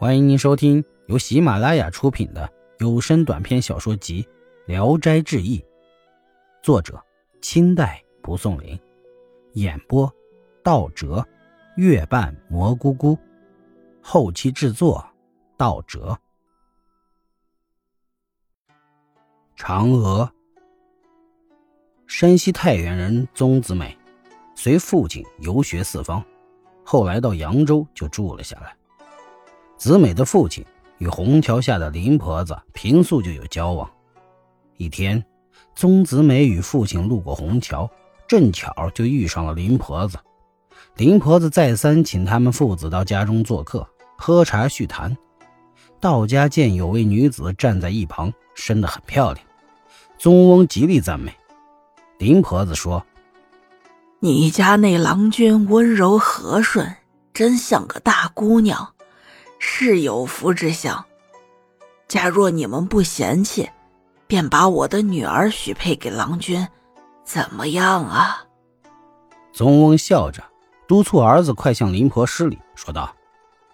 欢迎您收听由喜马拉雅出品的有声短篇小说集《聊斋志异》，作者清代蒲松龄，演播道哲、月半蘑菇菇，后期制作道哲。嫦娥，山西太原人宗子美，随父亲游学四方，后来到扬州就住了下来。子美的父亲与虹桥下的林婆子平素就有交往。一天，宗子美与父亲路过虹桥，正巧就遇上了林婆子。林婆子再三请他们父子到家中做客，喝茶叙谈。到家见有位女子站在一旁，生得很漂亮，宗翁极力赞美。林婆子说：“你家那郎君温柔和顺，真像个大姑娘。”是有福之相。假若你们不嫌弃，便把我的女儿许配给郎君，怎么样啊？宗翁笑着督促儿子快向林婆施礼，说道：“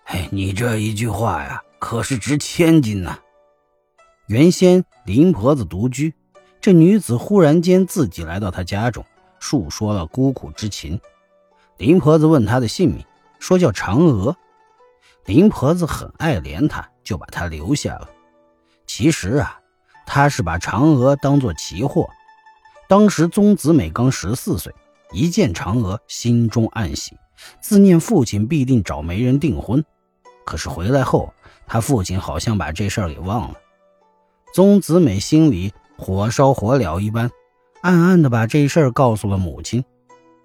哎，你这一句话呀，可是值千金呐！”原先林婆子独居，这女子忽然间自己来到她家中，述说了孤苦之情。林婆子问她的姓名，说叫嫦娥。林婆子很爱怜他，就把他留下了。其实啊，他是把嫦娥当作奇货。当时宗子美刚十四岁，一见嫦娥，心中暗喜，自念父亲必定找媒人订婚。可是回来后，他父亲好像把这事儿给忘了。宗子美心里火烧火燎一般，暗暗的把这事儿告诉了母亲。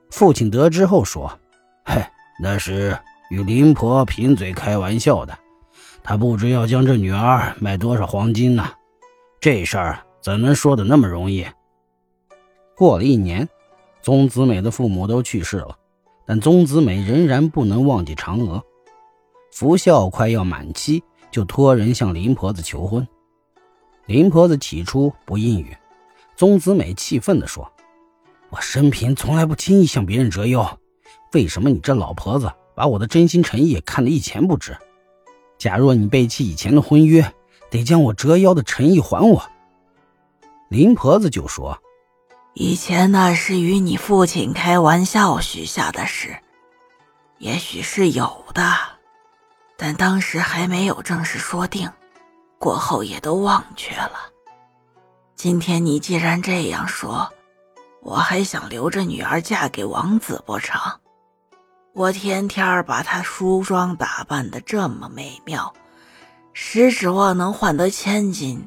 父亲得知后说：“嘿，那是。”与林婆贫嘴开玩笑的，他不知要将这女儿卖多少黄金呢？这事儿怎能说的那么容易？过了一年，宗子美的父母都去世了，但宗子美仍然不能忘记嫦娥。福孝快要满期，就托人向林婆子求婚。林婆子起初不应允，宗子美气愤地说：“我生平从来不轻易向别人折腰，为什么你这老婆子？”把我的真心诚意看得一钱不值。假若你背弃以前的婚约，得将我折腰的诚意还我。林婆子就说：“以前那是与你父亲开玩笑许下的事，也许是有的，但当时还没有正式说定，过后也都忘却了。今天你既然这样说，我还想留着女儿嫁给王子不成？”我天天把她梳妆打扮的这么美妙，实指望能换得千金。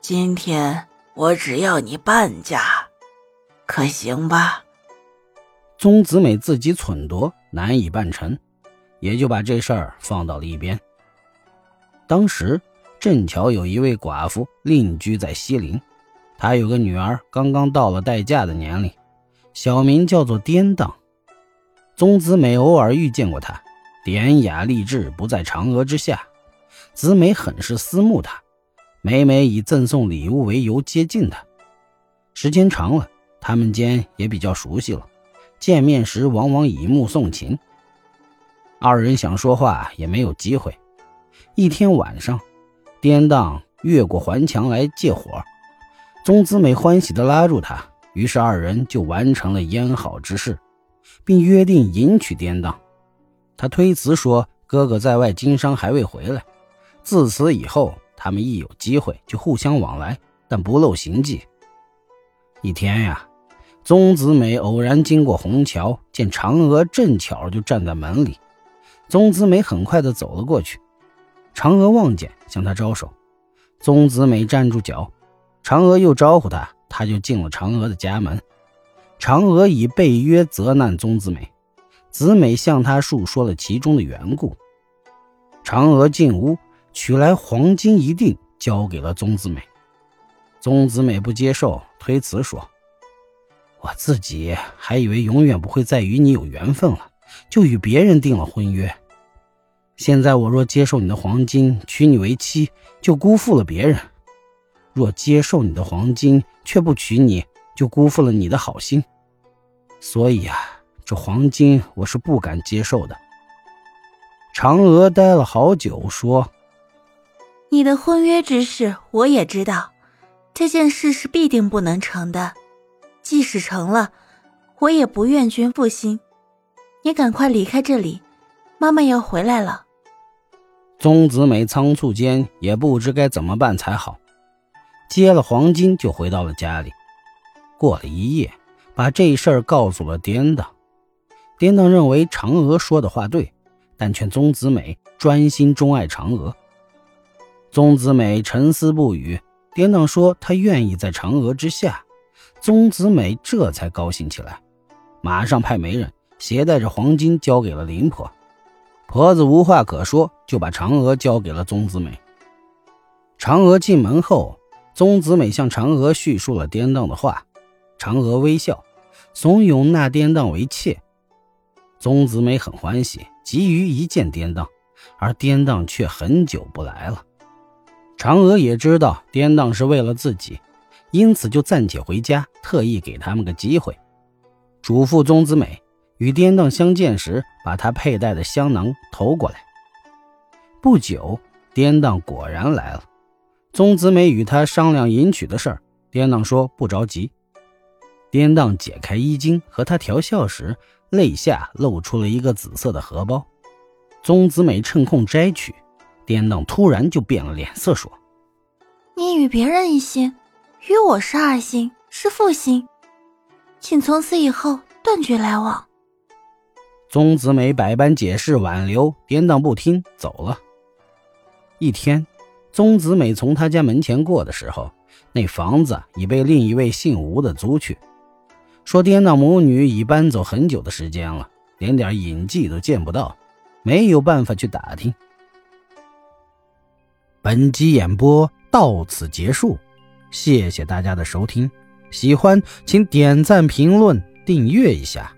今天我只要你半价，可行吧？宗子美自己忖度难以办成，也就把这事儿放到了一边。当时正巧有一位寡妇另居在西陵，她有个女儿刚刚到了待嫁的年龄，小名叫做颠荡。宗子美偶尔遇见过他，典雅丽质不在嫦娥之下。子美很是思慕他，每每以赠送礼物为由接近他。时间长了，他们间也比较熟悉了，见面时往往以目送情。二人想说话也没有机会。一天晚上，颠荡越过环墙来借火，宗子美欢喜地拉住他，于是二人就完成了烟好之事。并约定迎娶典当，他推辞说：“哥哥在外经商还未回来。”自此以后，他们一有机会就互相往来，但不露行迹。一天呀，宗子美偶然经过虹桥，见嫦娥正巧就站在门里。宗子美很快的走了过去，嫦娥望见，向他招手。宗子美站住脚，嫦娥又招呼他，他就进了嫦娥的家门。嫦娥以背约责难宗子美，子美向他述说了其中的缘故。嫦娥进屋取来黄金一锭，交给了宗子美。宗子美不接受，推辞说：“我自己还以为永远不会再与你有缘分了，就与别人订了婚约。现在我若接受你的黄金，娶你为妻，就辜负了别人；若接受你的黄金，却不娶你。”就辜负了你的好心，所以啊，这黄金我是不敢接受的。嫦娥呆了好久，说：“你的婚约之事我也知道，这件事是必定不能成的。即使成了，我也不愿君负心。你赶快离开这里，妈妈要回来了。”宗子美仓促间也不知该怎么办才好，接了黄金就回到了家里。过了一夜，把这事儿告诉了颠当。颠当认为嫦娥说的话对。但劝宗子美专心钟爱嫦娥。宗子美沉思不语，颠当说他愿意在嫦娥之下。宗子美这才高兴起来，马上派媒人携带着黄金交给了林婆。婆子无话可说，就把嫦娥交给了宗子美。嫦娥进门后，宗子美向嫦娥叙述了颠当的话，嫦娥微笑，怂恿纳颠当为妾。宗子美很欢喜。急于一见颠当，而颠当却很久不来了。嫦娥也知道颠当是为了自己，因此就暂且回家，特意给他们个机会，嘱咐宗子美与颠当相见时，把他佩戴的香囊投过来。不久，颠当果然来了。宗子美与他商量迎娶的事儿，颠当说不着急。颠当解开衣襟和他调笑时。肋下露出了一个紫色的荷包，宗子美趁空摘取，颠当突然就变了脸色，说：“你与别人一心，与我是二心，是负心，请从此以后断绝来往。”宗子美百般解释挽留，颠当不听，走了。一天，宗子美从他家门前过的时候，那房子已被另一位姓吴的租去。说爹那母女已搬走很久的时间了，连点影迹都见不到，没有办法去打听。本集演播到此结束，谢谢大家的收听，喜欢请点赞、评论、订阅一下。